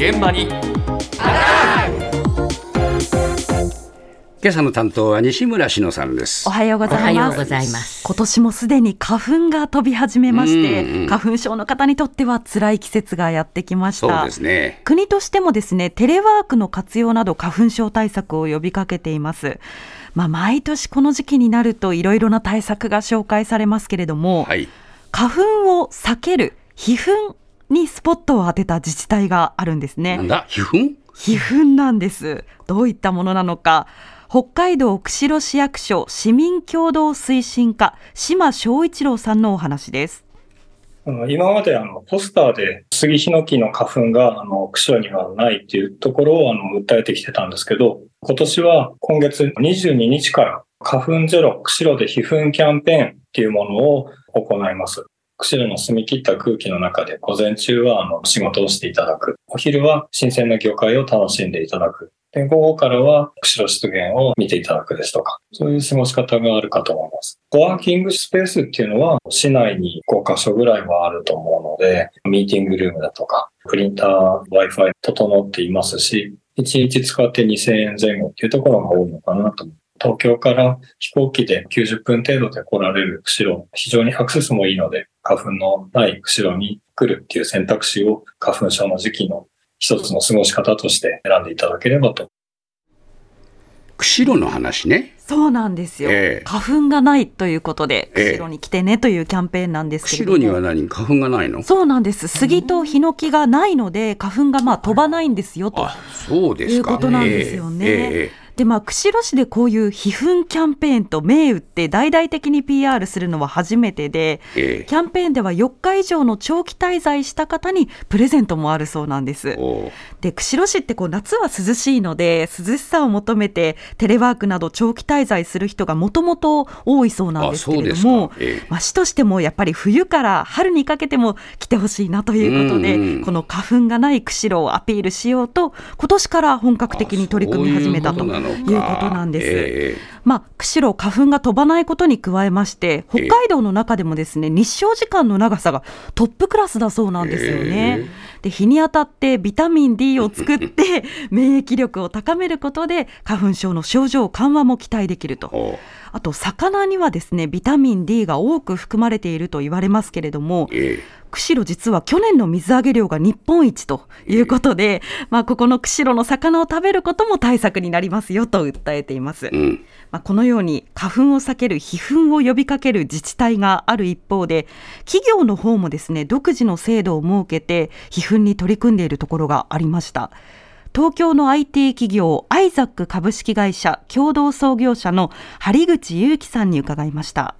現場に今朝の担当は西村篠さんですお。はようございおはようます。ございます。今年もすでに花粉が飛び始めまして、うんうん花粉症の方にとっては辛い季節がやってきました。そうですね。国としてもですね、テレワークの活用など花粉症対策を呼びかけています。まあ、毎年この時期になるといろいろな対策が紹介されますけれども、はい。花粉を避ける皮膚にスポットを当てた自治体があるんですね。なんだ？皮膚皮膚なんです。どういったものなのか。北海道釧路市役所市民共同推進課島昭一郎さんのお話です。あの今まであのポスターで杉ヒノキの花粉があの釧路にはないっていうところをあの訴えてきてたんですけど、今年は今月22日から花粉ゼロ釧路で皮膚キャンペーンっていうものを行います。釧路の澄み切った空気の中で午前中はあの仕事をしていただく。お昼は新鮮な魚介を楽しんでいただく。で午後からは釧路湿原を見ていただくですとか、そういう過ごし方があるかと思います。コワーキングスペースっていうのは市内に5カ所ぐらいはあると思うので、ミーティングルームだとか、プリンター、Wi-Fi 整っていますし、1日使って2000円前後っていうところが多いのかなと思います。東京から飛行機で90分程度で来られる釧路、非常にアクセスもいいので、花粉のない釧路に来るっていう選択肢を花粉症の時期の一つの過ごし方として選んでいただければと釧路の話ね。そうなんですよ。ええ花粉がないということで、ええ釧路に来てねというキャンペーンなんですけれども。釧路には何？花粉がないの？そうなんです。杉とヒノキがないので、花粉がまあ飛ばないんですよと。あ、そうですか。いうことなんですよねでまあ、釧路市でこういう皮膚キャンペーンと銘打って大々的に PR するのは初めてで、ええ。キャンペーンでは4日以上の長期滞在した方にプレゼントもあるそうなんです。で釧路市ってこう夏は涼しいので涼しさを求めてテレワークなど長期滞在する人がもともと多いそうなんですけれどもえまあ、市としてもやっぱり冬から春にかけても来てほしいなということで、うんうんこの花粉がない釧路をアピールしようと今年から本格的に取り組み始めたということなんです。えまあ、釧路、花粉が飛ばないことに加えまして、北海道の中でもですね、日照時間の長さがトップクラスだそうなんですよね。で、日に当たってビタミン D を作って、免疫力を高めることで、花粉症の症状緩和も期待できると。あと、魚にはですね、ビタミン D が多く含まれていると言われますけれども、え釧路実は去年の水揚げ量が日本一ということで、まあ、ここの釧路の魚を食べることも対策になりますよと訴えています。えうん。まあ、このように花粉を避ける皮膚を呼びかける自治体がある一方で企業の方もですね独自の制度を設けて避粉に取り組んでいるところがありました東京の IT 企業アイザック株式会社共同創業者の張口祐樹さんに伺いました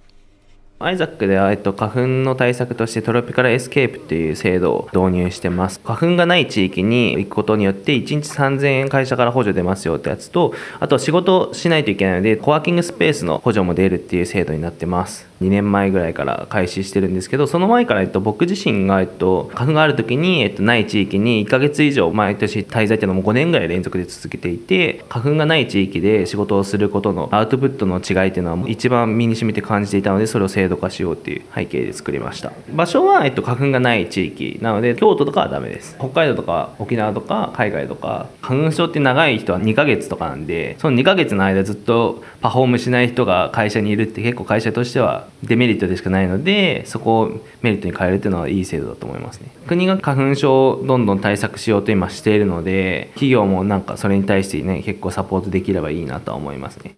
アイザックでは、えっと、花粉の対策として Tropical Escape っていう制度を導入してます。花粉がない地域に行くことによって1日3000円会社から補助出ますよってやつとあと仕事しないといけないのでコワーキングスペースの補助も出るっていう制度になってます。2年前ぐらいから開始してるんですけどその前から、えっと、僕自身が、えっと、花粉がある時に、えっと、ない地域に1ヶ月以上毎年滞在っていうのも5年ぐらい連続で続けていて花粉がない地域で仕事をすることのアウトプットの違いっていうのは一番身に染みて感じていたのでそれを制度化しようっていう背景で作りました。場所は、えっと、花粉がない地域なので京都とかはダメです。北海道とか沖縄とか海外とか花粉症って長い人は2ヶ月とかなんでその2ヶ月の間ずっとパフォームしない人が会社にいるって結構会社としてはデメリットでしかないのでそこをメリットに変えるというのはいい制度だと思いますね国が花粉症をどんどん対策しようと今しているので企業もなんかそれに対してね結構サポートできればいいなとは思いますね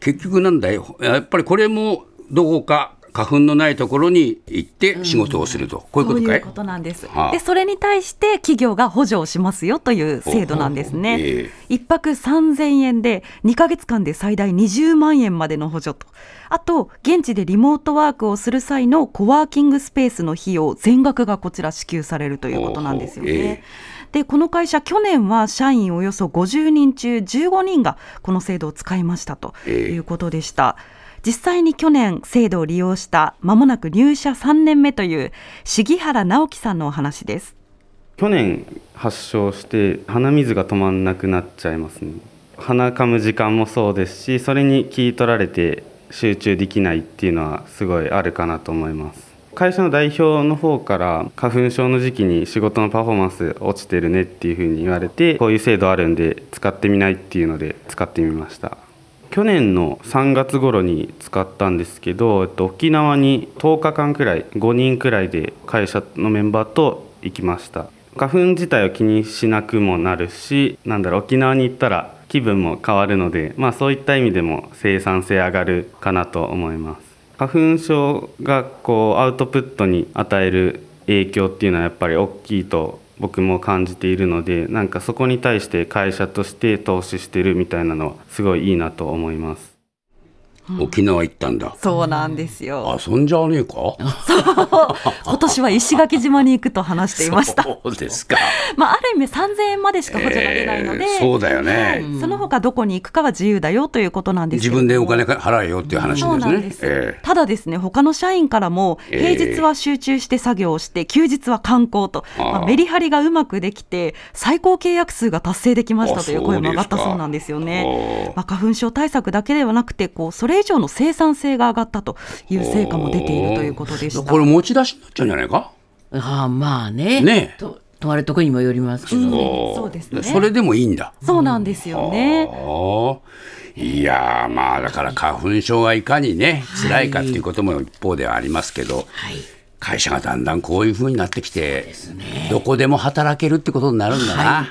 結局なんだよ。やっぱりこれもどこか花粉のないところに行って仕事をすると、こういうことかい？そういうことなんです。はあで、それに対して企業が補助をしますよという制度なんですね。え一泊3000円で2ヶ月間で最大20万円までの補助と。あと、現地でリモートワークをする際のコワーキングスペースの費用全額がこちら支給されるということなんですよね。で、この会社、去年は社員およそ50人中15人がこの制度を使いましたとええいうことでした。実際に去年制度を利用した間もなく入社3年目という重原直樹さんのお話です。去年発症して鼻水が止まんなくなっちゃいますね。鼻かむ時間もそうですしそれに聞い取られて集中できないっていうのはすごいあるかなと思います。会社の代表の方から花粉症の時期に仕事のパフォーマンス落ちてるねっていうふうに言われてこういう制度あるんで使ってみないっていうので使ってみました。去年の3月頃に使ったんですけど、えっと、沖縄に10日間くらい5人くらいで会社のメンバーと行きました。花粉自体を気にしなくもなるしなんだろう沖縄に行ったら気分も変わるので、まあ、そういった意味でも生産性上がるかなと思います。花粉症がこうアウトプットに与える影響っていうのはやっぱり大きいと僕も感じているのでなんかそこに対して会社として投資してるみたいなのはすごいいいなと思います。沖縄行ったんだ。そうなんですよ。遊んじゃわねえか？今年は石垣島に行くと話していました。そうですか。まあ、ある意味3000円までしか補助が出ないので、えーそうだよね。はいその他どこに行くかは自由だよということなんですけ自分でお金払えよっていう話ですね。なんです、えただですね他の社員からもええ。平日は集中して作業をして休日は観光と、ああ。まあ、メリハリがうまくできて最高契約数が達成できましたという声も上がったあそうなんですよね。まあ、花粉症対策だけではなくてこうそれ以上の生産性が上がったという成果も出ているということでした。これ持ち出しになっちゃうんじゃないか？ああまあね。ね。泊まるとこにもよりますけど、そうですね。それでもいいんだ。そうなんですよね。ああいやーまあだから花粉症がいかにね辛いかっていうことも一方ではありますけど、はい。会社がだんだんこういう風になってきて、どこでも働けるってことになるんだな。